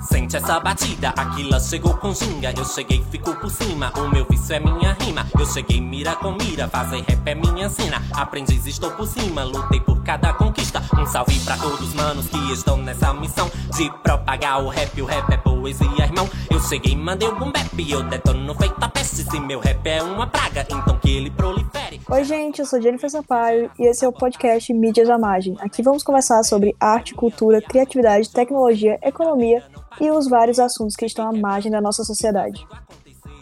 Sente essa batida, Aquila chegou com ginga. Eu cheguei, ficou por cima. O meu vício é minha rima. Eu cheguei, mira com mira. Fazer rap é minha sina. Aprendiz, estou por cima. Lutei por cada conquista. Um salve pra todos os manos que estão nessa missão de propagar o rap. O rap é poesia, irmão. Eu mandei boom bap. Eu detono feita peste. Se meu rap é uma praga, então que ele prolifere. Oi, gente, eu sou Jennifer Sampaio e esse é o podcast Mídias à Margem. Aqui vamos conversar sobre arte, cultura, criatividade, tecnologia, economia e os vários assuntos que estão à margem da nossa sociedade.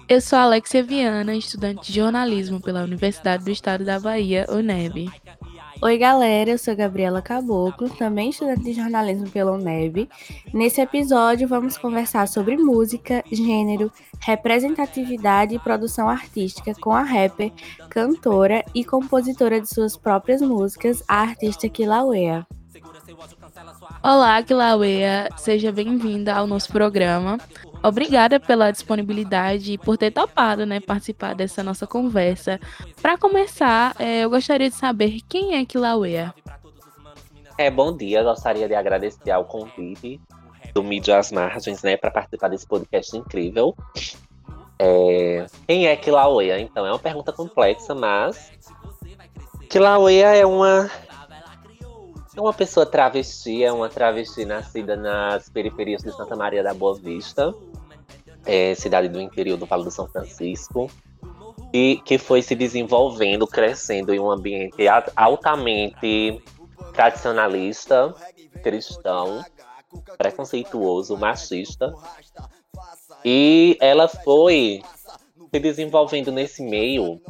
Eu sou Alexia Viana, estudante de jornalismo pela Universidade do Estado da Bahia, UNEB. Oi, galera, eu sou Gabriela Caboclo, também estudante de jornalismo pela UNEB. Nesse episódio, vamos conversar sobre música, gênero, representatividade e produção artística com a rapper, cantora e compositora de suas próprias músicas, a artista Kilauea. Olá, Kilauea, seja bem-vinda ao nosso programa. Obrigada pela disponibilidade e por ter topado né, participar dessa nossa conversa. Para começar, é, eu gostaria de saber quem é Kilauea. É, bom dia, gostaria de agradecer ao convite do Mídia às Margens, né, para participar desse podcast incrível. É, quem é Kilauea? Então, é uma pergunta complexa, mas Kilauea é uma uma pessoa travesti, é uma travesti nascida nas periferias de Santa Maria da Boa Vista, é, cidade do interior do Vale do São Francisco, e que foi se desenvolvendo, crescendo em um ambiente altamente tradicionalista, cristão, preconceituoso, machista. E ela foi se desenvolvendo nesse meio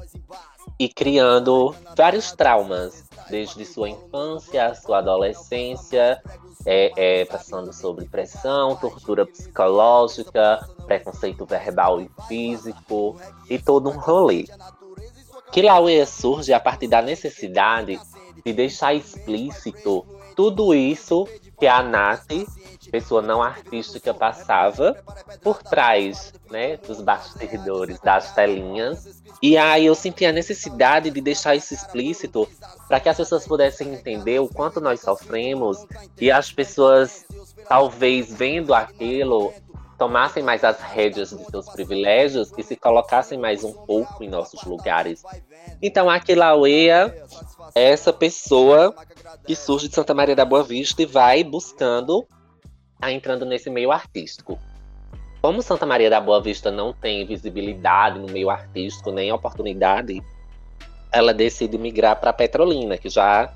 e criando vários traumas desde sua infância, sua adolescência, é, é, passando sobre pressão, tortura psicológica, preconceito verbal e físico e todo um rolê. Kilauea surge a partir da necessidade de deixar explícito tudo isso que a Nath, pessoa não artística, passava por trás né, dos bastidores, das telinhas. E aí eu senti a necessidade de deixar isso explícito para que as pessoas pudessem entender o quanto nós sofremos e as pessoas, talvez vendo aquilo, tomassem mais as rédeas de seus privilégios e se colocassem mais um pouco em nossos lugares. Então, a Kilauea é essa pessoa que surge de Santa Maria da Boa Vista e vai buscando, tá entrando nesse meio artístico. Como Santa Maria da Boa Vista não tem visibilidade no meio artístico, nem oportunidade, ela decide migrar para Petrolina, que já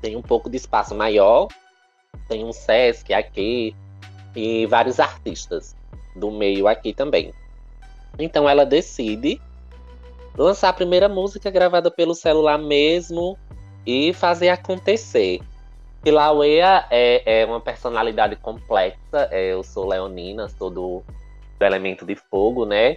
tem um pouco de espaço maior, tem um Sesc aqui e vários artistas do meio aqui também. Então ela decide lançar a primeira música gravada pelo celular mesmo e fazer acontecer. Kilauea é, é uma personalidade complexa. É, eu sou leonina, sou do, do elemento de fogo, né?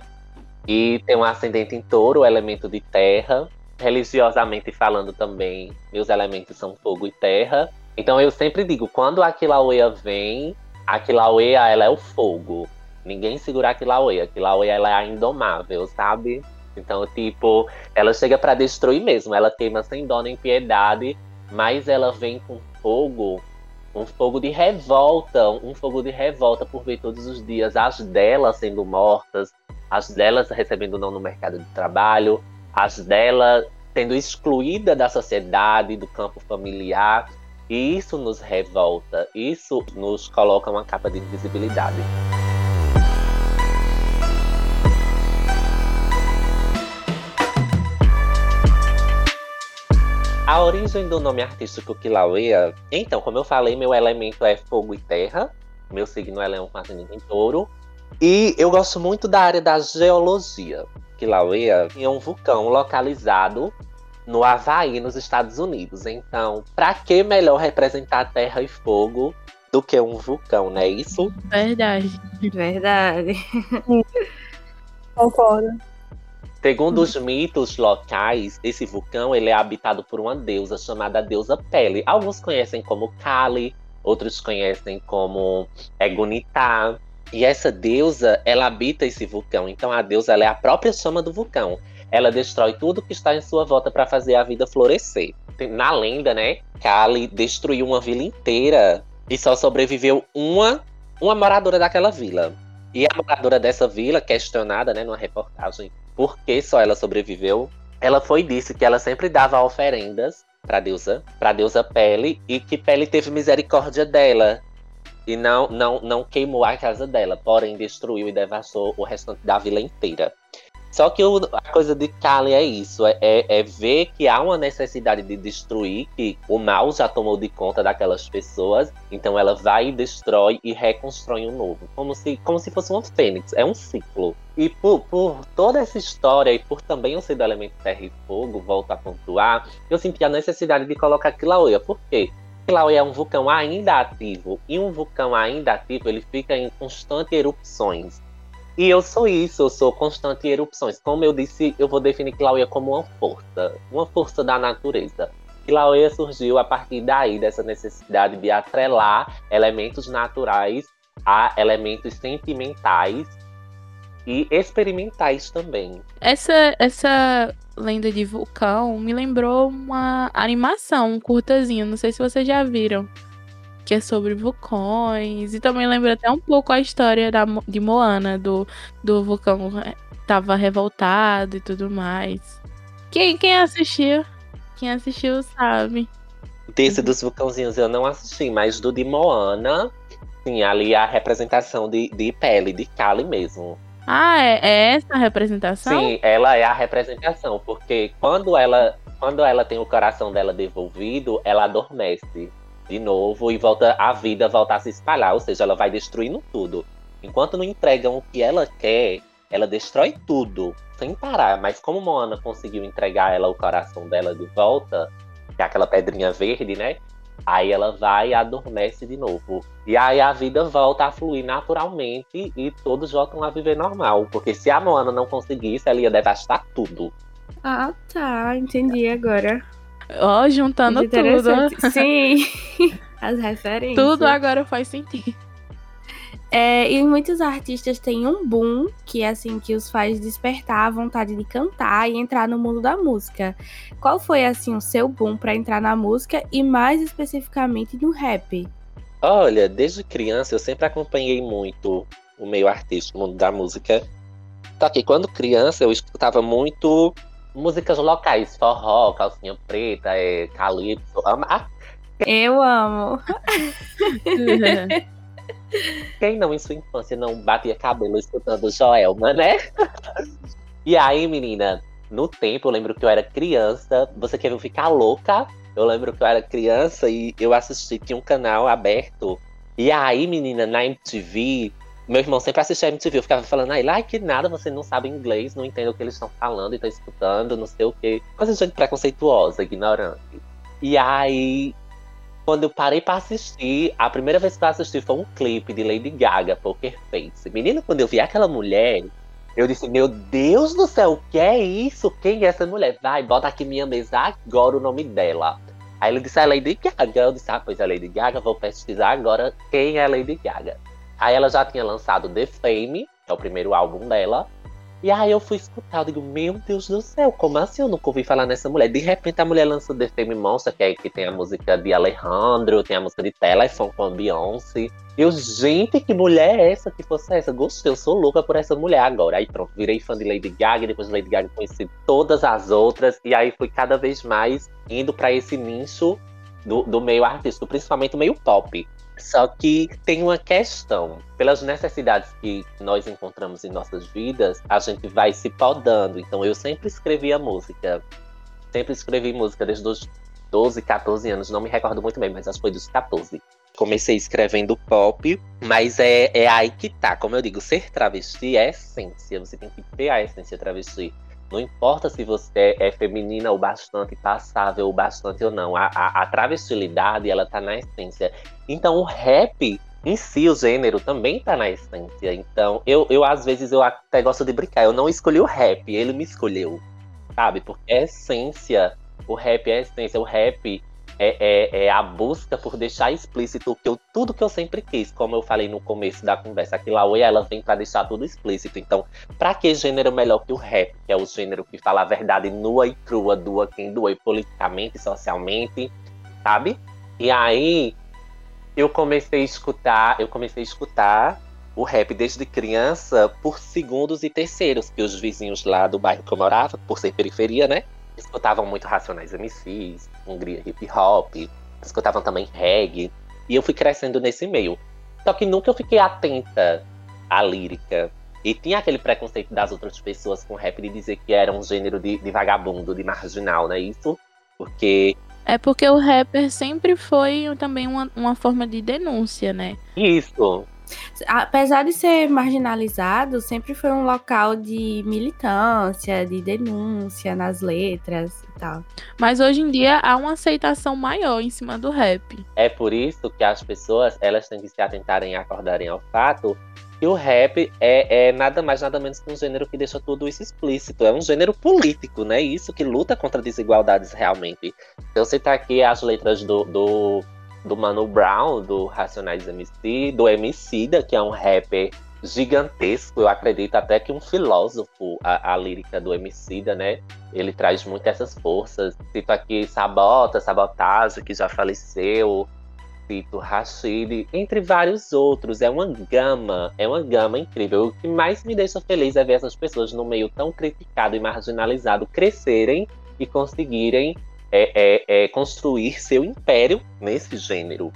E tem um ascendente em touro, elemento de terra. Religiosamente falando também, meus elementos são fogo e terra. Então eu sempre digo, quando a Kilauea vem, a Kilauea ela é o fogo. Ninguém segura a Kilauea. A Kilauea ela é a indomável, sabe? Então, tipo, ela chega para destruir mesmo. Ela queima sem dó nem piedade, mas ela vem com fogo, um fogo de revolta, um fogo de revolta por ver todos os dias as delas sendo mortas, as delas recebendo não no mercado de trabalho, as delas sendo excluída da sociedade, do campo familiar. E isso nos revolta, isso nos coloca uma capa de invisibilidade. A origem do nome artístico Kilauea, então, como eu falei, meu elemento é fogo e terra. Meu signo é leão com ascendente em touro. E eu gosto muito da área da geologia. Kilauea é um vulcão localizado no Havaí, nos Estados Unidos. Então, para que melhor representar terra e fogo do que um vulcão, não é isso? Verdade. Verdade. Concordo. Segundo os mitos locais, esse vulcão ele é habitado por uma deusa chamada deusa Pele. Alguns conhecem como Kali, outros conhecem como Egunitá. E essa deusa, ela habita esse vulcão. Então a deusa ela é a própria chama do vulcão. Ela destrói tudo que está em sua volta para fazer a vida florescer. Na lenda, né? Kali destruiu uma vila inteira e só sobreviveu uma, uma moradora daquela vila. E a moradora dessa vila, questionada, né, numa reportagem, por que só ela sobreviveu, ela foi disse que ela sempre dava oferendas para deusa, para deusa Pele e que Pele teve misericórdia dela e não, não, não queimou a casa dela, porém destruiu e devastou o restante da vila inteira. Só que o, a coisa de Kali é isso, é, é, é, ver que há uma necessidade de destruir, que o mal já tomou de conta daquelas pessoas, então ela vai e destrói e reconstrói um novo, como se, como se fosse uma fênix, é um ciclo. E por, por toda essa história e por também eu ser do elemento terra e fogo, volto a pontuar, eu senti a necessidade de colocar Kilauea. Por quê? Kilauea é um vulcão ainda ativo, e um vulcão ainda ativo ele fica em constantes erupções. E eu sou isso, eu sou constante em erupções. Como eu disse, eu vou definir Kilauea como uma força, uma força da natureza. Kilauea surgiu a partir daí, dessa necessidade de atrelar elementos naturais a elementos sentimentais e experimentais também. Essa, essa lenda de vulcão me lembrou uma animação, um curtazinho, não sei se vocês já viram que é sobre vulcões. E também lembra até um pouco a história da, de Moana, do, do vulcão tava revoltado e tudo mais. Quem, quem assistiu? Quem assistiu sabe. Desse dos vulcãozinhos eu não assisti, mas do de Moana, sim, ali a representação de, de pele, de Kali mesmo. Ah, é, é essa a representação? Sim, ela é a representação, porque quando ela, quando ela tem o coração dela devolvido, ela adormece de novo e volta a vida volta a se espalhar, ou seja, ela vai destruindo tudo. Enquanto não entregam o que ela quer, ela destrói tudo, sem parar. Mas como Moana conseguiu entregar ela o coração dela de volta, que é aquela pedrinha verde, né? Aí ela vai e adormece de novo. E aí a vida volta a fluir naturalmente e todos voltam a viver normal. Porque se a Moana não conseguisse, ela ia devastar tudo. Ah, tá. Entendi agora. Ó, oh, juntando tudo. Sim, as referências. Tudo agora faz sentido. É, e muitos artistas têm um boom que é assim que os faz despertar a vontade de cantar e entrar no mundo da música. Qual foi assim o seu boom para entrar na música e mais especificamente no rap? Olha, desde criança eu sempre acompanhei muito o meio artístico, o mundo da música. Só que quando criança eu escutava muito músicas locais, forró, calcinha preta, é, calypso. Ama... Ah, eu amo. Quem não em sua infância não batia cabelo escutando Joelma, né? e aí, menina, no tempo, eu lembro que eu era criança. Você quer ficar louca? Eu lembro que eu era criança e eu assisti, tinha um canal aberto. E aí, menina, na MTV, meu irmão sempre assistia MTV, eu ficava falando, ai, like, que nada, você não sabe inglês, não entende o que eles estão falando e tá escutando, não sei o quê. Coisa de gente preconceituosa, ignorante. E aí, quando eu parei pra assistir, a primeira vez que eu assisti foi um clipe de Lady Gaga, Poker Face. Menina, quando eu vi aquela mulher, eu disse, meu Deus do céu, o que é isso? Quem é essa mulher? Vai, bota aqui minha mesa agora o nome dela. Aí ele disse, é Lady Gaga. Eu disse, ah, pois é Lady Gaga, vou pesquisar agora quem é Lady Gaga. Aí ela já tinha lançado The Fame, que é o primeiro álbum dela. E aí eu fui escutar, eu digo, meu Deus do céu, como assim eu nunca ouvi falar nessa mulher? De repente a mulher lançou The Fame Monster, que, é, que tem a música de Alejandro, tem a música de Telefone com a Beyoncé. Eu, gente, que mulher é essa que fosse essa? Gostei, eu sou louca por essa mulher agora. Aí pronto, virei fã de Lady Gaga, depois de Lady Gaga conheci todas as outras. E aí fui cada vez mais indo para esse nicho do, do meio artístico, principalmente o meio pop. Só que tem uma questão. Pelas necessidades que nós encontramos em nossas vidas, a gente vai se podando. Então eu sempre escrevi a música. Sempre escrevi música desde os 12, 14 anos. Não me recordo muito bem, mas acho que foi dos 14. Comecei escrevendo pop, mas é, é aí que tá. Como eu digo, ser travesti é essência. Você tem que ter a essência travesti. Não importa se você é feminina o bastante, passável o bastante ou não. A, a, a travestilidade, ela tá na essência. Então, o rap em si, o gênero também tá na essência. Então, eu, eu às vezes eu até gosto de brincar. Eu não escolhi o rap, ele me escolheu. Sabe? Porque é essência. O rap é essência. O rap é, é, é, a busca por deixar explícito que eu, tudo que eu sempre quis, como eu falei no começo da conversa. Aqui Laue, ela vem para deixar tudo explícito. Então, para que gênero melhor que o rap, que é o gênero que fala a verdade nua e crua, doa quem doa politicamente, socialmente, sabe? E aí eu comecei a escutar, eu comecei a escutar o rap desde criança por segundos e terceiros, que os vizinhos lá do bairro que eu morava, por ser periferia, né? Escutavam muito Racionais MCs, Hungria Hip Hop, escutavam também reggae. E eu fui crescendo nesse meio. Só que nunca eu fiquei atenta à lírica. E tinha aquele preconceito das outras pessoas com rap de dizer que era um gênero de, de vagabundo, de marginal, né? Isso porque é porque o rapper sempre foi também uma, uma forma de denúncia, né? Isso. Apesar de ser marginalizado, sempre foi um local de militância, de denúncia nas letras e tal. Mas hoje em dia há uma aceitação maior em cima do rap. É por isso que as pessoas elas têm que se atentarem e acordarem ao fato que o rap é, é, nada mais, nada menos que um gênero que deixa tudo isso explícito. É um gênero político, né? Isso que luta contra desigualdades realmente. Então, você tá aqui as letras do, do, do Mano Brown, do Racionais MC, do Emicida, que é um rapper gigantesco. Eu acredito até que um filósofo, a, a lírica do Emicida, né? Ele traz muito essas forças. Cito aqui Sabota, Sabotagem, que já faleceu. Tito, Rashid, entre vários outros. É uma gama, é uma gama incrível. O que mais me deixa feliz é ver essas pessoas no meio tão criticado e marginalizado crescerem e conseguirem é, é, é construir seu império nesse gênero.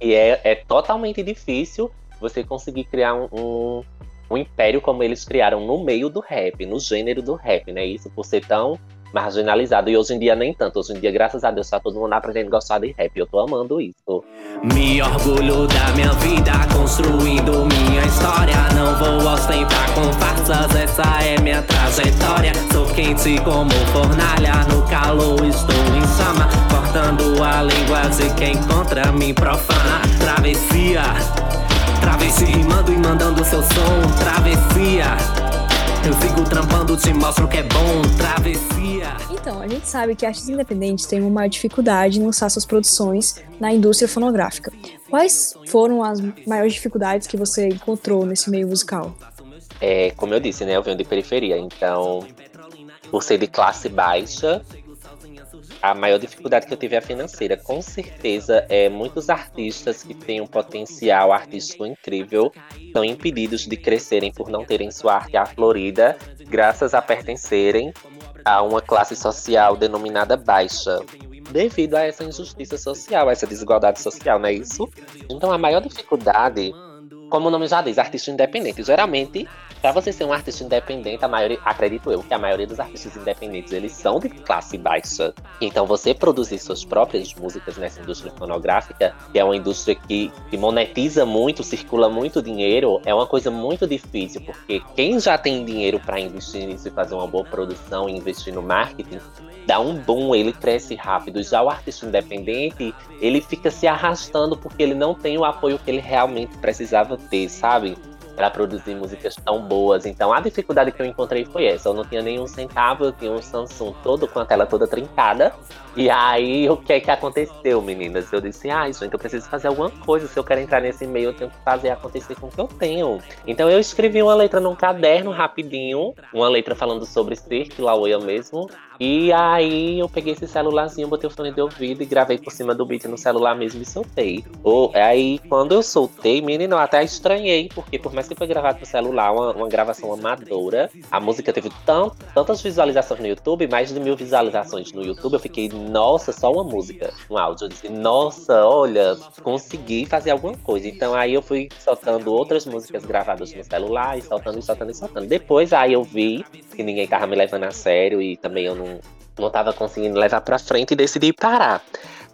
E é, é totalmente difícil você conseguir criar um, um, um império como eles criaram no meio do rap, no gênero do rap, né? Isso por ser tão marginalizado. E hoje em dia nem tanto. Hoje em dia, graças a Deus, tá todo mundo aprendendo a gostar de rap. Eu tô amando isso. Me orgulho da minha vida, construindo minha história. Não vou ostentar com farsas, essa é minha trajetória. Sou quente como fornalha, no calor estou em chama. Cortando a língua de quem contra mim profana. Travessia, travesti rimando e mandando seu som. Travessia. Eu sigo trampando, te mostro que é bom, travessia. Então, a gente sabe que artistas independentes têm uma maior dificuldade em lançar suas produções na indústria fonográfica. Quais foram as maiores dificuldades que você encontrou nesse meio musical? É, como eu disse, né, eu venho de periferia, então, por ser de classe baixa, a maior dificuldade que eu tive é a financeira. Com certeza, é, muitos artistas que têm um potencial artístico incrível são impedidos de crescerem por não terem sua arte aflorida, graças a pertencerem a uma classe social denominada baixa. Devido a essa injustiça social, essa desigualdade social, não é isso? Então, a maior dificuldade como o nome já diz, artista independente. Geralmente, para você ser um artista independente, a maioria, acredito eu, que a maioria dos artistas independentes, eles são de classe baixa. Então, você produzir suas próprias músicas nessa indústria fonográfica, que é uma indústria que, que monetiza muito, circula muito dinheiro, é uma coisa muito difícil, porque quem já tem dinheiro para investir nisso e fazer uma boa produção e investir no marketing, dá um boom, ele cresce rápido. Já o artista independente, ele fica se arrastando porque ele não tem o apoio que ele realmente precisava ter, sabe? Para produzir músicas tão boas. Então a dificuldade que eu encontrei foi essa. Eu não tinha nenhum centavo, eu tinha um Samsung todo com a tela toda trincada. E aí, o que é que aconteceu, meninas? Eu disse, ah, gente, eu preciso fazer alguma coisa. Se eu quero entrar nesse meio, eu tenho que fazer acontecer com o que eu tenho. Então eu escrevi uma letra num caderno rapidinho, uma letra falando sobre ser Kilauea mesmo. E aí eu peguei esse celularzinho, botei o fone de ouvido e gravei por cima do beat no celular mesmo e soltei. Ou, aí quando eu soltei, menino, eu até estranhei, porque por mais que foi gravado no celular, uma, uma gravação amadora, a música teve tantas visualizações no YouTube, mais de mil visualizações no YouTube, eu fiquei, nossa, só uma música, um áudio. Eu disse, nossa, olha, consegui fazer alguma coisa. Então aí eu fui soltando outras músicas gravadas no celular, e soltando, e soltando, e soltando. Depois aí eu vi que ninguém tava me levando a sério e também eu não não, tava conseguindo levar para frente e decidi parar.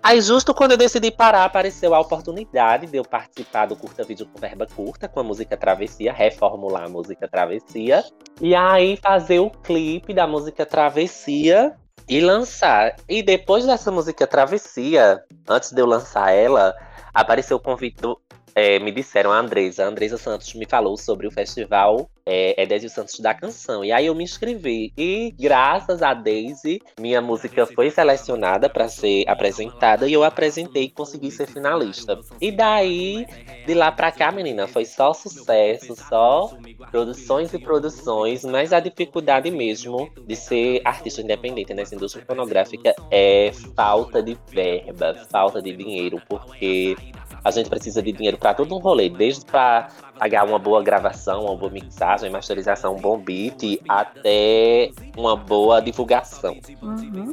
Aí, justo quando eu decidi parar, apareceu a oportunidade de eu participar do curta vídeo com verba curta, com a música Travessia, reformular a música Travessia. E aí, fazer o clipe da música Travessia e lançar. E depois dessa música Travessia, antes de eu lançar ela, apareceu o convite do, é, me disseram, a Andresa, a Andresa Santos me falou sobre o festival é, Edésio Santos da Canção. E aí eu me inscrevi. E graças a Daisy, minha música foi selecionada para ser apresentada e eu apresentei e consegui ser finalista. E daí, de lá pra cá, menina, foi só sucesso, só produções e produções, mas a dificuldade mesmo de ser artista independente nessa indústria fonográfica é falta de verba, falta de dinheiro, porque a gente precisa de dinheiro para todo um rolê, desde para pagar uma boa gravação, uma boa mixagem, masterização, um bom beat, até uma boa divulgação. Uhum.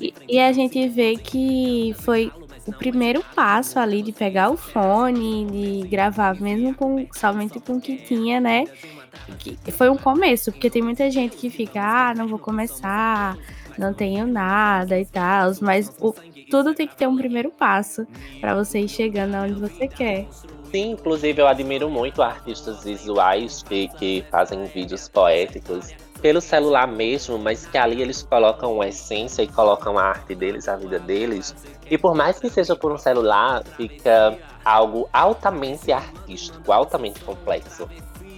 E, e a gente vê que foi o primeiro passo ali de pegar o fone, de gravar mesmo com somente com o que tinha, né? Que foi um começo, porque tem muita gente que fica, ah, não vou começar, não tenho nada e tal, mas o, tudo tem que ter um primeiro passo para você ir chegando aonde você quer. Sim, inclusive eu admiro muito artistas visuais que, que fazem vídeos poéticos pelo celular mesmo, mas que ali eles colocam a essência e colocam a arte deles, a vida deles. E por mais que seja por um celular, fica algo altamente artístico, altamente complexo.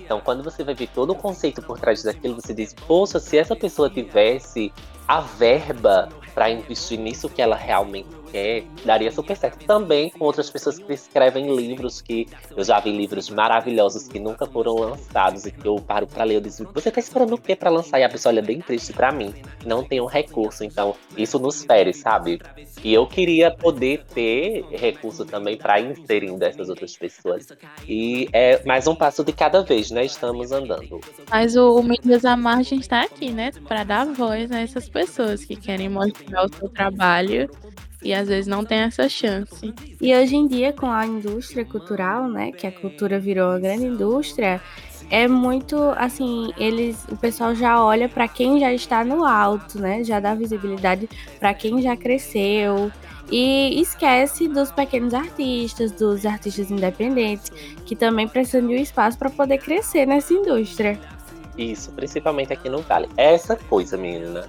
Então, quando você vai ver todo o conceito por trás daquilo, você diz: poxa, se essa pessoa tivesse a verba para investir nisso que ela realmente daria super certo. Também com outras pessoas que escrevem livros, que eu já vi livros maravilhosos que nunca foram lançados e que eu paro para ler. Eu digo, você tá esperando o quê para lançar? E a pessoa olha bem triste para mim. Não tem um recurso, então isso nos fere, sabe? E eu queria poder ter recurso também para inserir dessas outras pessoas. E é mais um passo de cada vez, né? Estamos andando. Mas o, o Mídias à Margem está aqui, né? Para dar voz a essas pessoas que querem mostrar o seu trabalho e às vezes não tem essa chance. E hoje em dia, com a indústria cultural, né, que a cultura virou uma grande indústria, é muito assim, eles, o pessoal já olha para quem já está no alto, né? Já dá visibilidade para quem já cresceu e esquece dos pequenos artistas, dos artistas independentes, que também precisam de um espaço para poder crescer nessa indústria. Isso, principalmente aqui no Vale. Essa coisa, menina.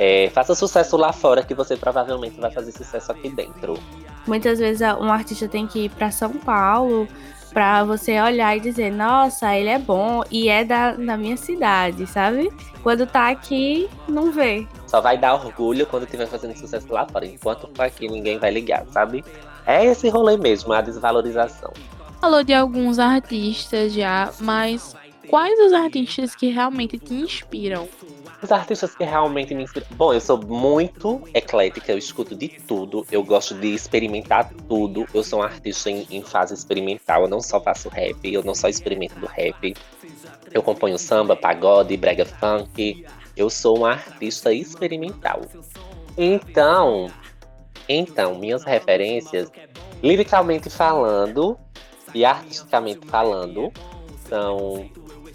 É, faça sucesso lá fora que você provavelmente vai fazer sucesso aqui dentro. Muitas vezes um artista tem que ir para São Paulo para você olhar e dizer, nossa, ele é bom e é da, da minha cidade, sabe? Quando tá aqui, não vê. Só vai dar orgulho quando estiver fazendo sucesso lá fora. Enquanto tá aqui, ninguém vai ligar, sabe? É esse rolê mesmo, a desvalorização. Falou de alguns artistas já, mas quais os artistas que realmente te inspiram? Os artistas que realmente me inspiram. Bom, eu sou muito eclética, eu escuto de tudo, eu gosto de experimentar tudo. Eu sou um artista em, em fase experimental, eu não só faço rap, eu não só experimento do rap. Eu componho samba, pagode, brega funk. Eu sou um artista experimental. Então, então, minhas referências, liricalmente falando e artisticamente falando, são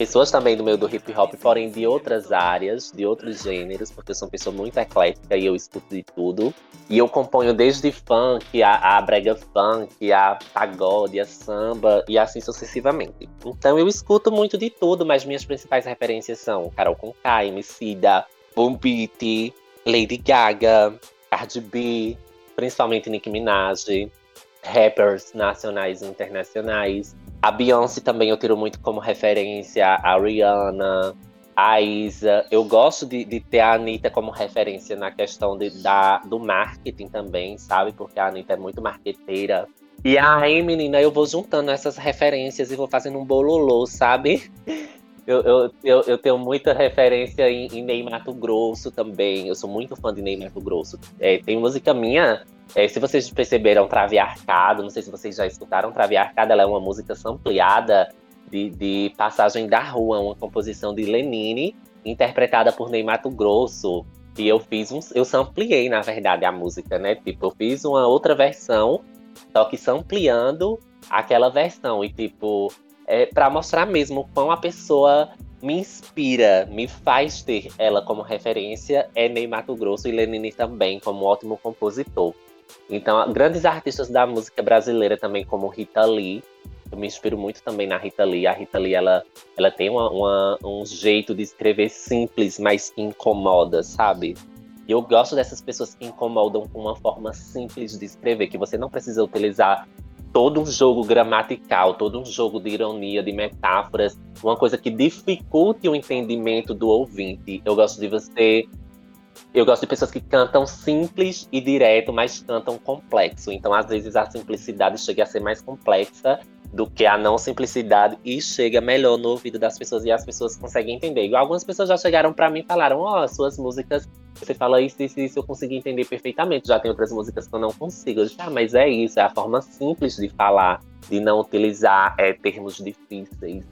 pessoas também do meio do hip hop, porém de outras áreas, de outros gêneros, porque eu sou uma pessoa muito eclética e eu escuto de tudo. E eu componho desde funk, a, a brega funk, a pagode, a samba e assim sucessivamente. Então eu escuto muito de tudo, mas minhas principais referências são Carol Conká, Emicida, Beat, Lady Gaga, Cardi B, principalmente Nicki Minaj, rappers nacionais e internacionais. A Beyoncé também eu tiro muito como referência, a Rihanna, a Isa. Eu gosto de, de ter a Anitta como referência na questão de, da, do marketing também, sabe? Porque a Anitta é muito marqueteira. E aí, menina, eu vou juntando essas referências e vou fazendo um bololô, sabe? Eu, eu, eu, eu, tenho muita referência em, em Ney Mato Grosso também. Eu sou muito fã de Ney Mato Grosso. É, tem música minha, é, se vocês perceberam, Trave Arcado, não sei se vocês já escutaram, Trave Arcado, ela é uma música sampleada de, de Passagem da Rua, uma composição de Lenine, interpretada por Ney Mato Grosso. E eu fiz um. Eu sampleei, na verdade, a música, né? Tipo, eu fiz uma outra versão, só que sampleando aquela versão. E, tipo, é, para mostrar mesmo quão a pessoa me inspira, me faz ter ela como referência, é Ney Mato Grosso e Lenine também, como ótimo compositor. Então, grandes artistas da música brasileira também, como Rita Lee, eu me inspiro muito também na Rita Lee. A Rita Lee, ela, ela tem uma, uma, um jeito de escrever simples, mas que incomoda, sabe? E eu gosto dessas pessoas que incomodam com uma forma simples de escrever, que você não precisa utilizar todo um jogo gramatical, todo um jogo de ironia, de metáforas, uma coisa que dificulte o entendimento do ouvinte. Eu gosto de você. Eu gosto de pessoas que cantam simples e direto, mas cantam complexo. Então, às vezes, a simplicidade chega a ser mais complexa do que a não simplicidade e chega melhor no ouvido das pessoas e as pessoas conseguem entender. Algumas pessoas já chegaram para mim e falaram: Ó, oh, suas músicas, você fala isso, isso, isso, eu consegui entender perfeitamente. Já tem outras músicas que eu não consigo. Eu disse, ah, mas é isso, é a forma simples de falar, de não utilizar é, termos difíceis.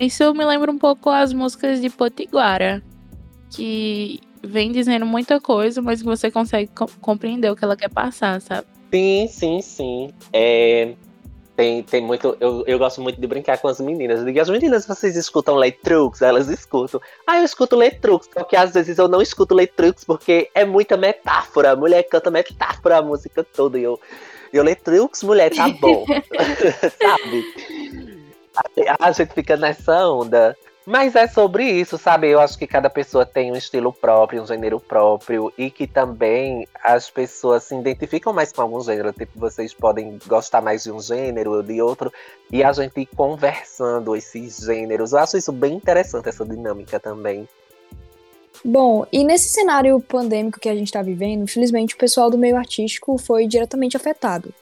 Isso me lembra um pouco as músicas de Potiguara, que vem dizendo muita coisa, mas que você consegue compreender o que ela quer passar, sabe? Sim, sim, sim. É, tem, tem muito. Eu, eu gosto muito de brincar com as meninas. Eu digo, as meninas, vocês escutam Letrux? Elas escutam. Ah, eu escuto Letrux, só que às vezes eu não escuto Letrux porque é muita metáfora. A mulher canta metáfora a música toda. E eu, eu Letrux, mulher, tá bom. Sabe? A gente fica nessa onda. Mas é sobre isso, sabe? Eu acho que cada pessoa tem um estilo próprio, um gênero próprio, e que também as pessoas se identificam mais com algum gênero. Tipo, vocês podem gostar mais de um gênero ou de outro, e a gente conversando esses gêneros. Eu acho isso bem interessante, essa dinâmica também. Bom, e nesse cenário pandêmico que a gente está vivendo, infelizmente o pessoal do meio artístico foi diretamente afetado,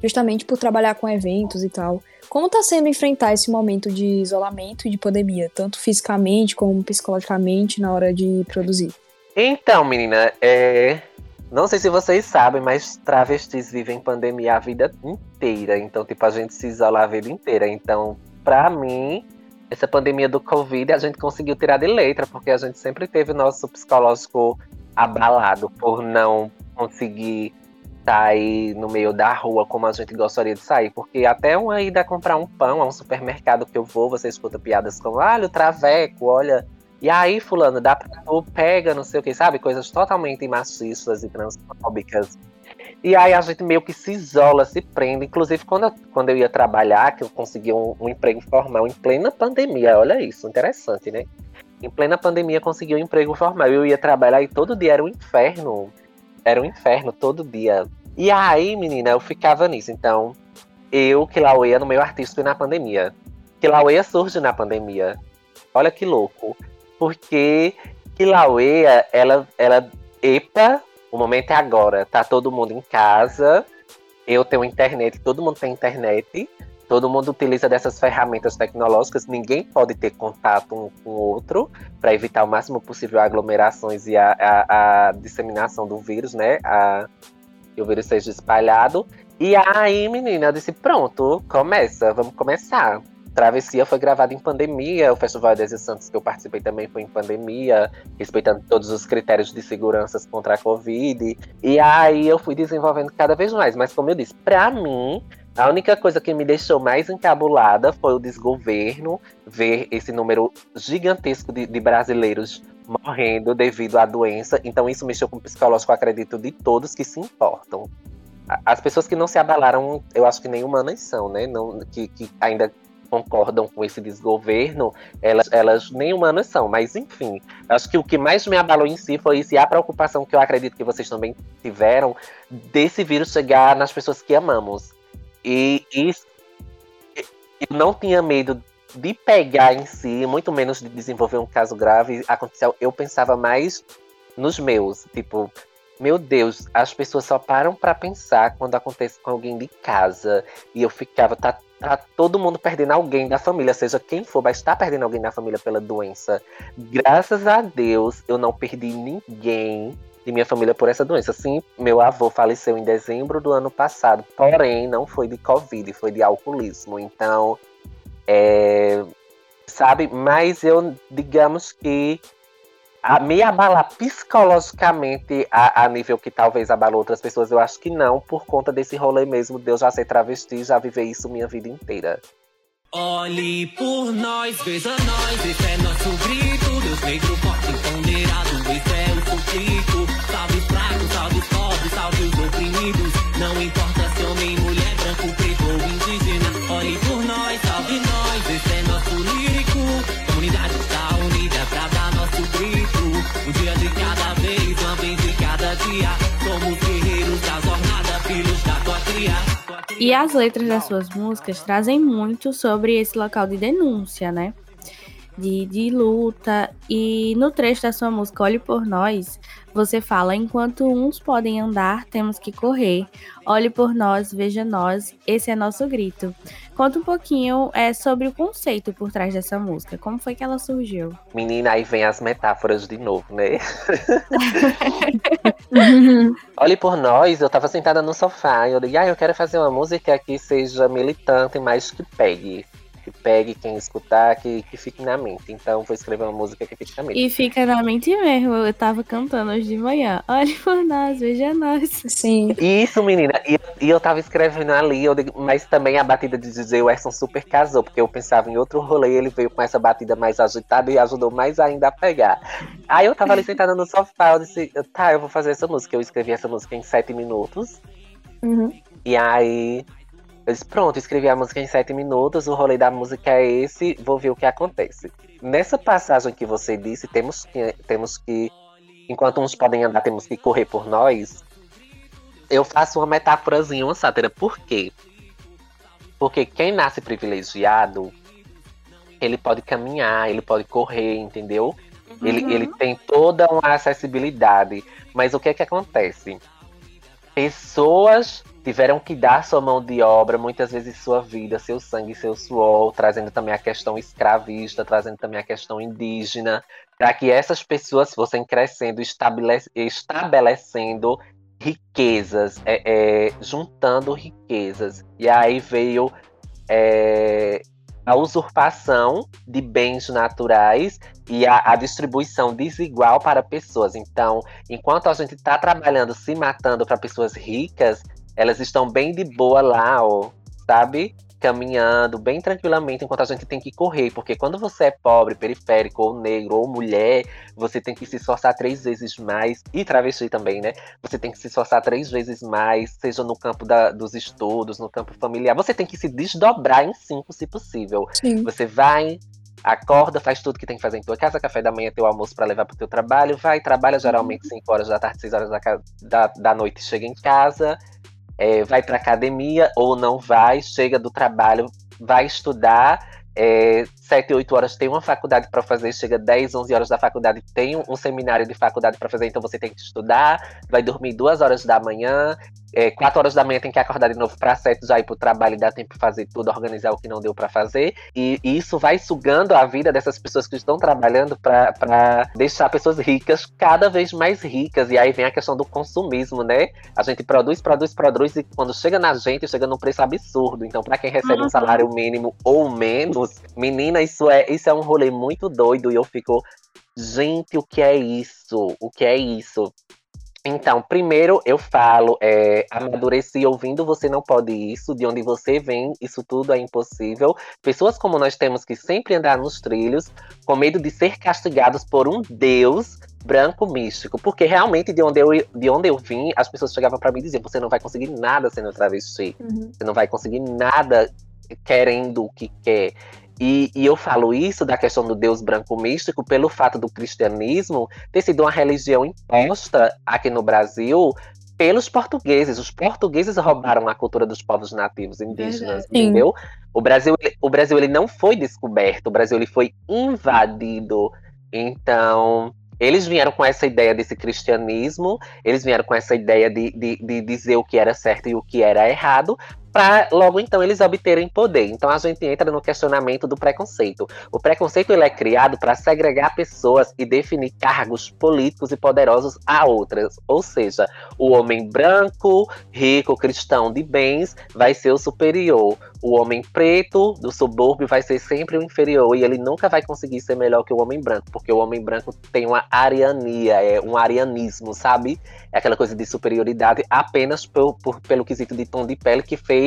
justamente por trabalhar com eventos e tal. Como está sendo enfrentar esse momento de isolamento e de pandemia, tanto fisicamente como psicologicamente, na hora de produzir? Então, menina, é... não sei se vocês sabem, mas travestis vivem pandemia a vida inteira. Então, tipo, a gente se isola a vida inteira. Então, pra mim, essa pandemia do Covid a gente conseguiu tirar de letra, porque a gente sempre teve o nosso psicológico abalado por não conseguir sair no meio da rua como a gente gostaria de sair. Porque até uma ida comprar um pão a um supermercado que eu vou, você escuta piadas como, olha o traveco, olha. E aí, fulano, dá pra tu pega, não sei o que, sabe? Coisas totalmente machistas e transfóbicas. E aí a gente meio que se isola, se prende. Inclusive, quando eu, quando eu ia trabalhar, que eu consegui um, um emprego formal em plena pandemia, olha isso, interessante, né? Em plena pandemia consegui um emprego formal. Eu ia trabalhar e todo dia era um inferno era um inferno todo dia. E aí, menina, eu ficava nisso. Então, eu, Kilauea, no meio artístico na pandemia. Kilauea surge na pandemia. Olha que louco. Porque Kilauea, ela, ela, epa, o momento é agora. Tá todo mundo em casa. Eu tenho internet, todo mundo tem internet. Todo mundo utiliza dessas ferramentas tecnológicas, ninguém pode ter contato um com o outro para evitar o máximo possível aglomerações e a, a, a disseminação do vírus, né? A, que o vírus seja espalhado. E aí, menina, eu disse: pronto, começa, vamos começar. Travessia foi gravada em pandemia, o Festival de Santos que eu participei também foi em pandemia, respeitando todos os critérios de segurança contra a Covid. E aí eu fui desenvolvendo cada vez mais. Mas como eu disse, para mim, a única coisa que me deixou mais encabulada foi o desgoverno, ver esse número gigantesco de, de brasileiros morrendo devido à doença. Então isso mexeu com o psicológico, acredito, de todos que se importam. As pessoas que não se abalaram, eu acho que nem humanas são, né? Não, que, que ainda concordam com esse desgoverno, elas, elas nem humanas são. Mas, enfim, acho que o que mais me abalou em si foi isso, e a preocupação que eu acredito que vocês também tiveram desse vírus chegar nas pessoas que amamos. E isso eu não tinha medo de pegar em si, muito menos de desenvolver um caso grave. Aconteceu, eu pensava mais nos meus, tipo, meu Deus, as pessoas só param para pensar quando acontece com alguém de casa. E eu ficava, tá, tá todo mundo perdendo alguém da família, seja quem for, vai estar perdendo alguém da família pela doença. Graças a Deus, eu não perdi ninguém de minha família por essa doença. Sim, meu avô faleceu em dezembro do ano passado, porém não foi de Covid, foi de alcoolismo. Então, é, sabe, mas eu, digamos que a me abalar psicologicamente a, a, nível que talvez abalou outras pessoas, eu acho que não, por conta desse rolê mesmo de eu já ser travesti, já viver isso minha vida inteira. Olhe por nós, veja nós, esse é nosso grito, Deus negro forte empoderado, esse é Salve os fracos, salve os pobres, salve os oprimidos. Não importa se homem, mulher, branco, preto ou indígena. Olhe por nós, salve nós, esse é nosso lírico. Comunidade está unida pra dar nosso grito. Um dia de cada vez, uma vez de cada dia. Somos guerreiros da jornada, filhos da tua cria. E as letras das suas músicas trazem muito sobre esse local de denúncia, né? De, de luta. E no trecho da sua música Olhe por Nós, você fala: enquanto uns podem andar, temos que correr. Olhe por nós, veja nós, esse é nosso grito. Conta um pouquinho é, sobre o conceito por trás dessa música. Como foi que ela surgiu? Menina, aí vem as metáforas de novo, né? Olhe por nós, eu tava sentada no sofá e eu disse, ah, eu quero fazer uma música que seja militante, mas que pegue que pegue quem escutar, que, que fique na mente. Então vou escrever uma música que fique na mente. E fica na mente mesmo. Eu tava cantando hoje de manhã. Olhe por nós, veja nós. Sim. Isso, menina. E, e eu tava escrevendo ali, eu mas também a batida de DJ Weston super casou, porque eu pensava em outro rolê, ele veio com essa batida mais agitada e ajudou mais ainda a pegar. Aí eu tava ali sentada no sofá, eu disse, tá, eu vou fazer essa música. Eu escrevi essa música em sete minutos. Uhum. E aí eu disse, pronto, escrevi a música em sete minutos, o rolê da música é esse, vou ver o que acontece. Nessa passagem que você disse, temos que, temos que enquanto uns podem andar, temos que correr por nós. Eu faço uma metáforazinha, uma sátira. Por quê? Porque quem nasce privilegiado, ele pode caminhar, ele pode correr, entendeu? Uhum. Ele, ele tem toda uma acessibilidade. Mas o que é que acontece? Pessoas tiveram que dar sua mão de obra, muitas vezes sua vida, seu sangue, seu suor, trazendo também a questão escravista, trazendo também a questão indígena, para que essas pessoas fossem crescendo, estabelecendo riquezas, é, é, juntando riquezas. E aí veio é, a usurpação de bens naturais e a, a, distribuição desigual para pessoas. Então, enquanto a gente está trabalhando, se matando para pessoas ricas, elas estão bem de boa lá, ó, sabe? Caminhando bem tranquilamente enquanto a gente tem que correr, porque quando você é pobre, periférico, ou negro, ou mulher, você tem que se esforçar três vezes mais, e travesti também, né? Você tem que se esforçar três vezes mais, seja no campo da, dos estudos, no campo familiar. Você tem que se desdobrar em cinco, se possível. Sim. Você vai, acorda, faz tudo que tem que fazer em tua casa, café da manhã, teu almoço para levar para o teu trabalho, vai, trabalha geralmente 5 horas da tarde, 6 horas da, da, da noite, chega em casa, é, vai para academia ou não vai, chega do trabalho, vai estudar, é, 7, 8 horas tem uma faculdade para fazer, chega 10, 11 horas da faculdade, tem um, seminário de faculdade para fazer, então você tem que estudar, vai dormir 2 horas da manhã, é, 4 horas da manhã tem que acordar de novo para 7 já ir para o trabalho e dar tempo de fazer tudo, organizar o que não deu para fazer, e, e, isso vai sugando a vida dessas pessoas que estão trabalhando para deixar pessoas ricas cada vez mais ricas, e aí vem a questão do consumismo, né? A gente produz, produz, produz, e quando chega na gente, chega num preço absurdo, então para quem recebe uhum. um salário mínimo ou menos, menina, isso é, isso é um rolê muito doido e eu fico, gente, o que é isso? O que é isso? Então, primeiro eu falo, é, amadureci ouvindo Você Não Pode Isso, de onde você vem, isso tudo é impossível. Pessoas como nós temos que sempre andar nos trilhos, com medo de ser castigados por um Deus branco místico. Porque realmente, de onde eu, de onde eu vim, as pessoas chegavam para mim e diziam: você não vai conseguir nada sendo travesti. Uhum. Você não vai conseguir nada querendo o que quer. E, e, eu falo isso da questão do Deus branco místico pelo fato do cristianismo ter sido uma religião imposta aqui no Brasil pelos portugueses. Os portugueses roubaram a cultura dos povos nativos indígenas, Sim. entendeu? O Brasil, o Brasil ele não foi descoberto, o Brasil ele foi invadido. Então, eles vieram com essa ideia desse cristianismo, eles vieram com essa ideia de, de, de dizer o que era certo e o que era errado, para logo então eles obterem poder. Então a gente entra no questionamento do preconceito. O preconceito ele é criado para segregar pessoas e definir cargos políticos e poderosos a outras. Ou seja, o homem branco, rico, cristão de bens vai ser o superior. O homem preto do subúrbio vai ser sempre o inferior e ele nunca vai conseguir ser melhor que o homem branco, porque o homem branco tem uma ariania, é um arianismo, sabe? É aquela coisa de superioridade apenas por, por pelo quesito de tom de pele que fez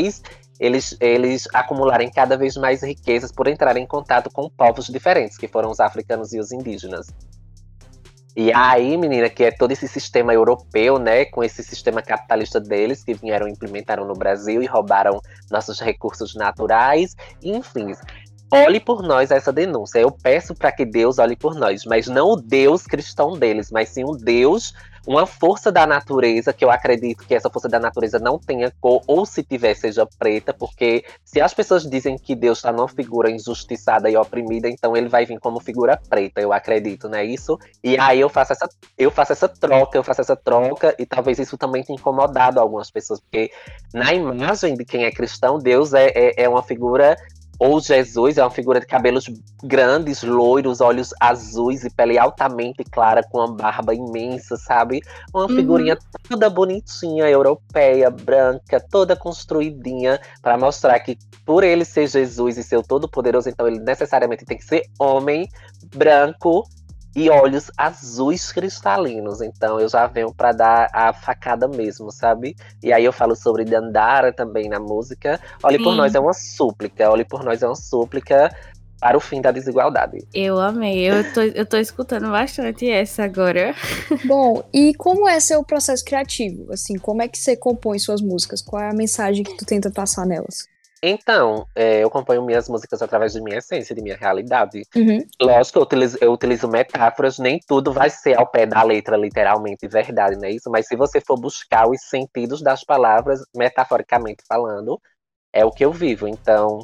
eles, eles acumularem cada vez mais riquezas por entrarem em contato com povos diferentes, que foram os africanos e os indígenas. E aí, menina, que é todo esse sistema europeu, né, com esse sistema capitalista deles, que vieram implementaram no Brasil e roubaram nossos recursos naturais, enfim. Olhe por nós essa denúncia. Eu peço para que Deus olhe por nós, mas não o Deus cristão deles, mas sim um Deus uma força da natureza, que eu acredito que essa força da natureza não tenha cor, ou se tiver, seja preta, porque se as pessoas dizem que Deus está numa figura injustiçada e oprimida, então ele vai vir como figura preta, eu acredito, não é isso? E aí eu faço essa, eu faço essa troca, eu faço essa troca, e talvez isso também tenha incomodado algumas pessoas, porque na imagem de quem é cristão, Deus é, é, é uma figura ou Jesus é uma figura de cabelos grandes, loiros, olhos azuis e pele altamente clara, com uma barba imensa, sabe? Uma uhum. figurinha toda bonitinha, europeia, branca, toda construidinha, para mostrar que por ele ser Jesus e ser o Todo-Poderoso, então ele necessariamente tem que ser homem, branco, e olhos azuis cristalinos. Então eu já venho para dar a facada mesmo, sabe? E aí eu falo sobre Dandara também na música. Olhe Sim. por nós é uma súplica, olhe por nós é uma súplica para o fim da desigualdade. Eu amei, eu tô, eu tô escutando bastante essa agora. Bom, e como é seu processo criativo? Assim, como é que você compõe suas músicas? Qual é a mensagem que tu tenta passar nelas? Então, é, eu acompanho minhas músicas através de minha essência, de minha realidade. Uhum. Lógico, eu utilizo, eu utilizo metáforas, nem tudo vai ser ao pé da letra, literalmente, verdade, não é isso? Mas se você for buscar os sentidos das palavras, metaforicamente falando, é o que eu vivo. Então,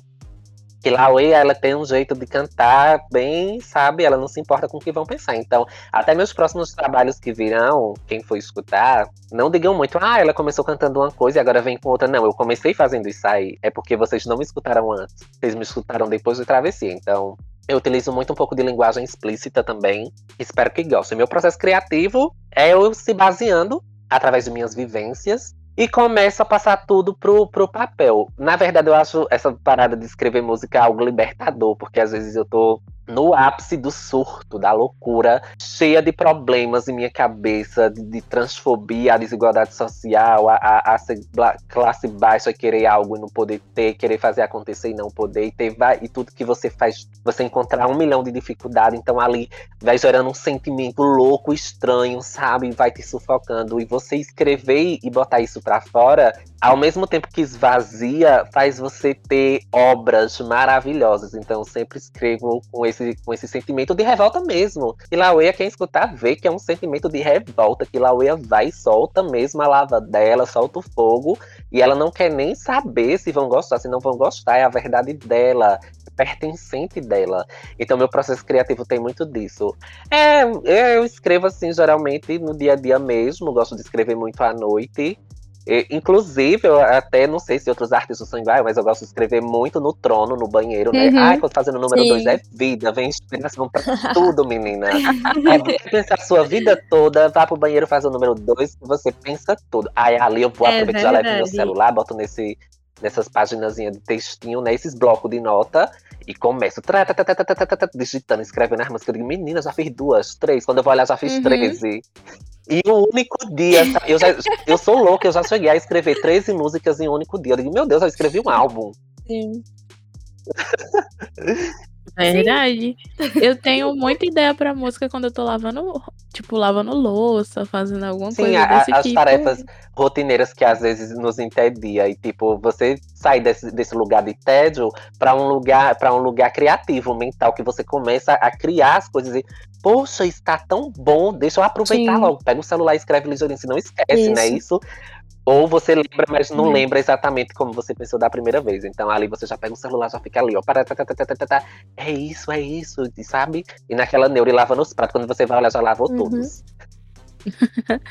que Laue, ela tem um jeito de cantar bem, sabe? Ela não se importa com o que vão pensar. Então, até meus próximos trabalhos que virão, quem for escutar, não digam muito, ah, ela começou cantando uma coisa e agora vem com outra. Não, eu comecei fazendo isso aí. É porque vocês não me escutaram antes. Vocês me escutaram depois de travessia. Então, eu utilizo muito um pouco de linguagem explícita também. Espero que gostem. Meu processo criativo é eu se baseando através de minhas vivências e começa a passar tudo pro, pro papel. Na verdade, eu acho essa parada de escrever música algo libertador, porque às vezes eu tô no ápice do surto, da loucura, cheia de problemas em minha cabeça, de, de transfobia, a desigualdade social, a, a, a classe baixa querer algo e não poder ter, querer fazer acontecer e não poder, e, ter, vai, e tudo que você faz, você encontrar um milhão de dificuldades, então ali vai gerando um sentimento louco, estranho, sabe? Vai te sufocando. E você escrever e botar isso para fora, ao mesmo tempo que esvazia, faz você ter obras maravilhosas. Então sempre escrevo com esse, com esse sentimento de revolta mesmo. E Lauea, quem escutar, vê que é um sentimento de revolta, que Lauea vai e solta mesmo a lava dela, solta o fogo, e ela não quer nem saber se vão gostar, se não vão gostar, é a verdade dela, pertencente dela. Então, meu processo criativo tem muito disso. É, eu escrevo assim, geralmente, no dia a dia mesmo, gosto de escrever muito à noite. E, inclusive, eu até não sei se outros artistas são iguais, mas eu gosto de escrever muito no trono, no banheiro, né? Uhum. Ai, quando fazendo o número 2 é vida, vem inspiração pra tudo, menina. é você pensar a sua vida toda, vá pro banheiro, faz o número 2, você pensa tudo. Aí ali eu vou é aproveitar, já levo meu celular, boto nesse, nessas páginas de textinho, né? Esses blocos de nota. E começo tra, tra, tra, digitando, escrevendo as músicas. Eu digo, menina, já fiz duas, três. Quando eu vou olhar, já fiz uhum. 13. E o único dia, eu, já, eu sou louca, eu já cheguei a escrever 13 músicas em um único dia. Eu digo, meu Deus, eu escrevi um álbum. Sim. É verdade. Eu tenho muita ideia pra música quando eu tô lavando, tipo, lavando louça, fazendo alguma Sim, coisa a, desse as tipo. tarefas rotineiras que às vezes nos entedia e tipo, você sai desse, desse lugar de tédio para um lugar para um lugar criativo, mental que você começa a criar as coisas e poxa, está tão bom, deixa eu aproveitar Sim. logo. Pega o celular e escreve ligeirinho, se não esquece, isso. né? Isso ou você lembra, mas não uhum. lembra exatamente como você pensou da primeira vez. Então ali você já pega o celular, já fica ali, ó. Para, tá, tá, tá, tá, tá, é isso, é isso, sabe? E naquela neura e lava nos pratos. Quando você vai olhar, já lavou uhum. todos.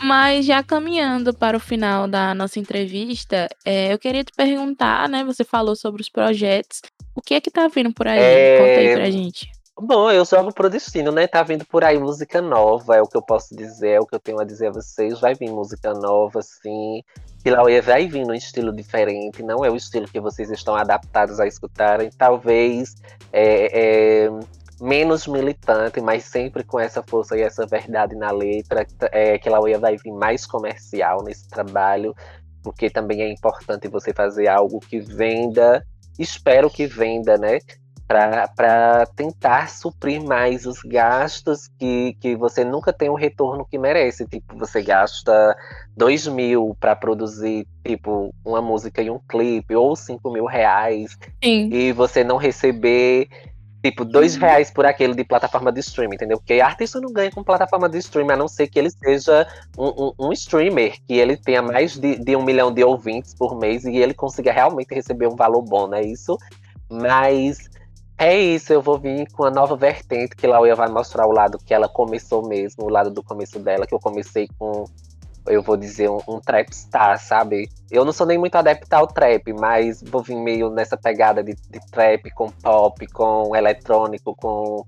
Mas já caminhando para o final da nossa entrevista, é, eu queria te perguntar, né? Você falou sobre os projetos. O que é que tá vindo por aí? É... Conta aí pra gente. Bom, eu jogo pro destino, né? Tá vindo por aí música nova, é o que eu posso dizer, é o que eu tenho a dizer a vocês. Vai vir música nova, sim. Kilauea vai vir num estilo diferente, não é o estilo que vocês estão adaptados a escutarem. Talvez é, é, menos militante, mas sempre com essa força e essa verdade na letra. É, Kilauea vai vir mais comercial nesse trabalho, porque também é importante você fazer algo que venda. Espero que venda, né? Para tentar suprir mais os gastos que, que você nunca tem o retorno que merece. Tipo, você gasta dois mil para produzir tipo uma música e um clipe, ou cinco mil reais, Sim. e você não receber tipo dois Uhum. reais por aquele de plataforma de streaming, entendeu? Porque artista não ganha com plataforma de streaming, a não ser que ele seja um, um, um streamer, que ele tenha mais de, de um milhão de ouvintes por mês e ele consiga realmente receber um valor bom, não é isso? Mas é isso, eu vou vir com a nova vertente que Lauia vai mostrar o lado que ela começou mesmo, o lado do começo dela, que eu comecei com, eu vou dizer, um, um trap star, sabe? Eu não sou nem muito adepto ao trap, mas vou vir meio nessa pegada de, de trap com pop, com eletrônico, com.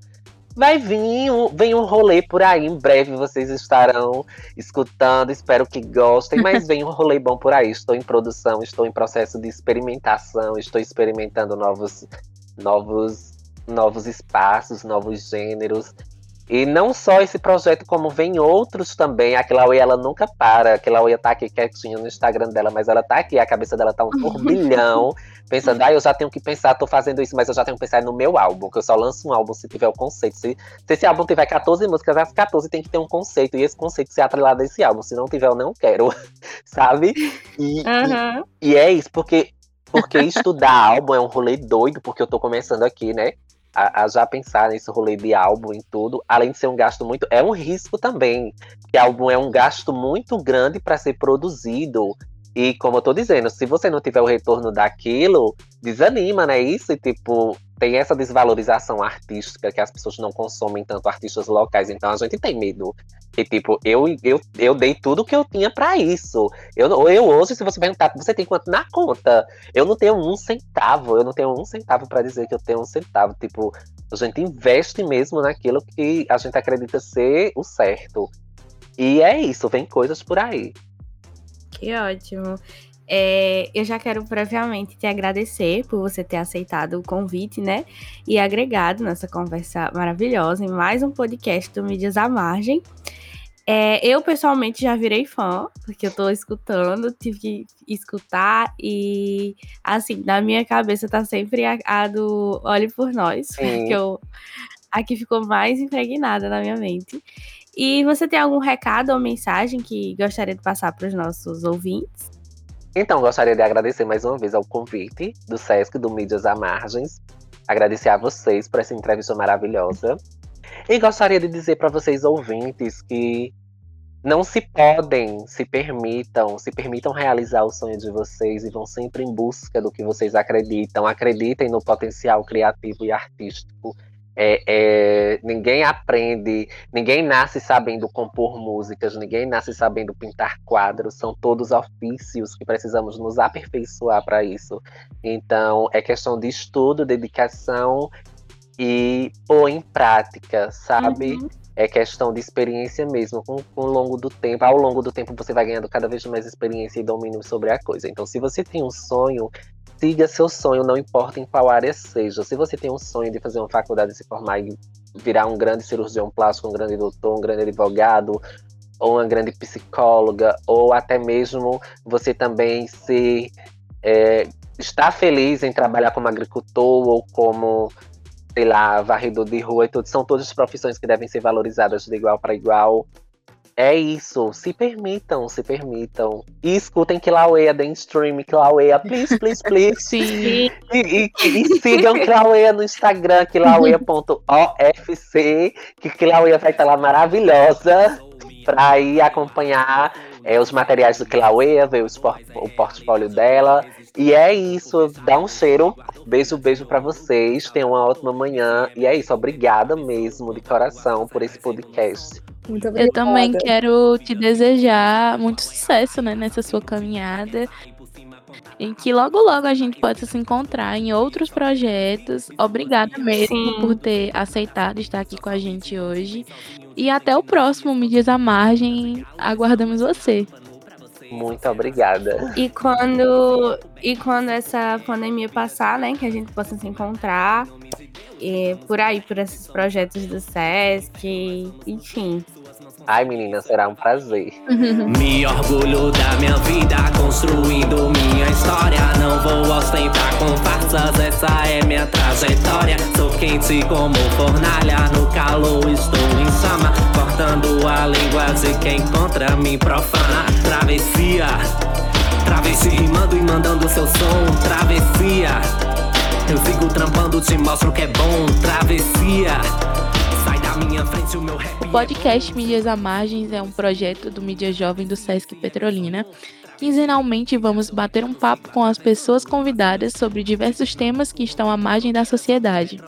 Vai vir, um, vem um rolê por aí, em breve vocês estarão escutando, espero que gostem, mas vem um rolê bom por aí. Estou em produção, estou em processo de experimentação, estou experimentando novos novos, novos espaços, novos gêneros. E não só esse projeto, como vem outros também. A Chloe, ela nunca para. A Chloe tá aqui quietinha no Instagram dela, mas ela tá aqui, a cabeça dela tá um turbilhão, pensando, ah, eu já tenho que pensar, tô fazendo isso, mas eu já tenho que pensar no meu álbum, que eu só lanço um álbum se tiver o conceito. Se, se esse álbum tiver 14 músicas, as 14 tem que ter um conceito, e esse conceito ser atrelado a esse álbum. Se não tiver, eu não quero, sabe? E, Aham. e é isso, porque, porque estudar álbum é um rolê doido, porque eu tô começando aqui, né? A, a já pensar nesse rolê de álbum e tudo, além de ser um gasto muito. É um risco também. Que álbum é um gasto muito grande para ser produzido. E como eu tô dizendo, se você não tiver o retorno daquilo, desanima, né? Isso, e tipo, tem essa desvalorização artística que as pessoas não consomem tanto artistas locais. Então a gente tem medo. E tipo, eu, eu, eu dei tudo que eu tinha para isso. Eu, eu hoje, se você perguntar, você tem quanto na conta? Eu não tenho um centavo. Eu não tenho um centavo para dizer que eu tenho um centavo. Tipo, a gente investe mesmo naquilo que a gente acredita ser o certo. E é isso, vem coisas por aí. Que ótimo. É, eu já quero previamente te agradecer por você ter aceitado o convite, né? E agregado nessa conversa maravilhosa em mais um podcast do Mídias à Margem. É, eu, pessoalmente, já virei fã, porque eu tô escutando, tive que escutar e, assim, na minha cabeça tá sempre a, a do Olhe por Nós, Sim. que eu, a que ficou mais impregnada na minha mente. E você tem algum recado ou mensagem que gostaria de passar para os nossos ouvintes? Então, gostaria de agradecer mais uma vez ao convite do Sesc, do Mídias à Margens. Agradecer a vocês por essa entrevista maravilhosa. E gostaria de dizer para vocês, ouvintes, que não se podem, se permitam, se permitam realizar o sonho de vocês e vão sempre em busca do que vocês acreditam. Acreditem no potencial criativo e artístico. É, é, ninguém aprende, ninguém nasce sabendo compor músicas, ninguém nasce sabendo pintar quadros, são todos ofícios que precisamos nos aperfeiçoar para isso. Então, é questão de estudo, dedicação e pôr em prática, sabe? Uhum. É questão de experiência mesmo, com, com o longo do tempo. Ao longo do tempo você vai ganhando cada vez mais experiência e domínio sobre a coisa. Então, se você tem um sonho, siga seu sonho, não importa em qual área seja. Se você tem um sonho de fazer uma faculdade, se formar e virar um grande cirurgião plástico, um grande doutor, um grande advogado, ou uma grande psicóloga, ou até mesmo você também se é, está feliz em trabalhar como agricultor ou como sei lá, varredor de rua e tudo, são todas profissões que devem ser valorizadas de igual para igual. É isso, se permitam, se permitam. E escutem Kilauea, deem stream Kilauea, please, please, please. Sim. E, e- e sigam Kilauea no Instagram, kilauea.ofc, que Kilauea vai estar lá maravilhosa para ir acompanhar é, os materiais do Kilauea, ver o, o portfólio dela. E é isso, dá um cheiro. Beijo, beijo pra vocês. Tenham uma ótima manhã. E é isso, obrigada mesmo, de coração, por esse podcast. Muito obrigada. Eu também quero te desejar muito sucesso né, nessa sua caminhada. Em que logo logo a gente possa se encontrar em outros projetos. Obrigada mesmo Sim. por ter aceitado estar aqui com a gente hoje. E até o próximo Mídias à Margem. Aguardamos você. Muito obrigada. E quando, e quando essa pandemia passar, né, que a gente possa se encontrar e por aí, por esses projetos do SESC, enfim. Ai, menina, será um prazer. Me orgulho da minha vida, construindo minha história. Não vou ostentar com farsas, essa é minha trajetória. Sou quente como fornalha, no calor estou em chama. Cortando a língua de quem contra mim profana. Travessia, travesti rimando e mandando seu som. Travessia, eu sigo trampando, te mostro que é bom. Travessia. O podcast Mídias à Margens é um projeto do Mídia Jovem do Sesc Petrolina Quinzenalmente vamos bater um papo com as pessoas convidadas sobre diversos temas que estão à margem da sociedade.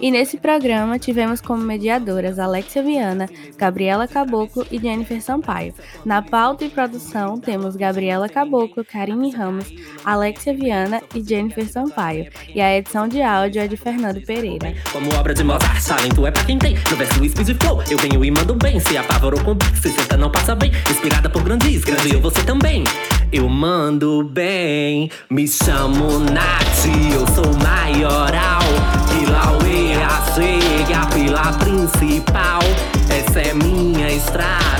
E nesse programa tivemos como mediadoras Alexia Viana, Gabriela Caboclo e Jennifer Sampaio. Na pauta e produção temos Gabriela Caboclo, Karine Ramos, Alexia Viana e Jennifer Sampaio. E a edição de áudio é de Fernando Pereira. Como obra de Mozart, talento é pra quem tem. No verso speed flow, eu venho e mando bem. Se apavorou com se senta não passa bem. Inspirada por grandes, grande eu você também. Eu mando bem, me chamo Nath, eu sou maioral. Kilauê, a chega a pila principal. Essa é minha estrada,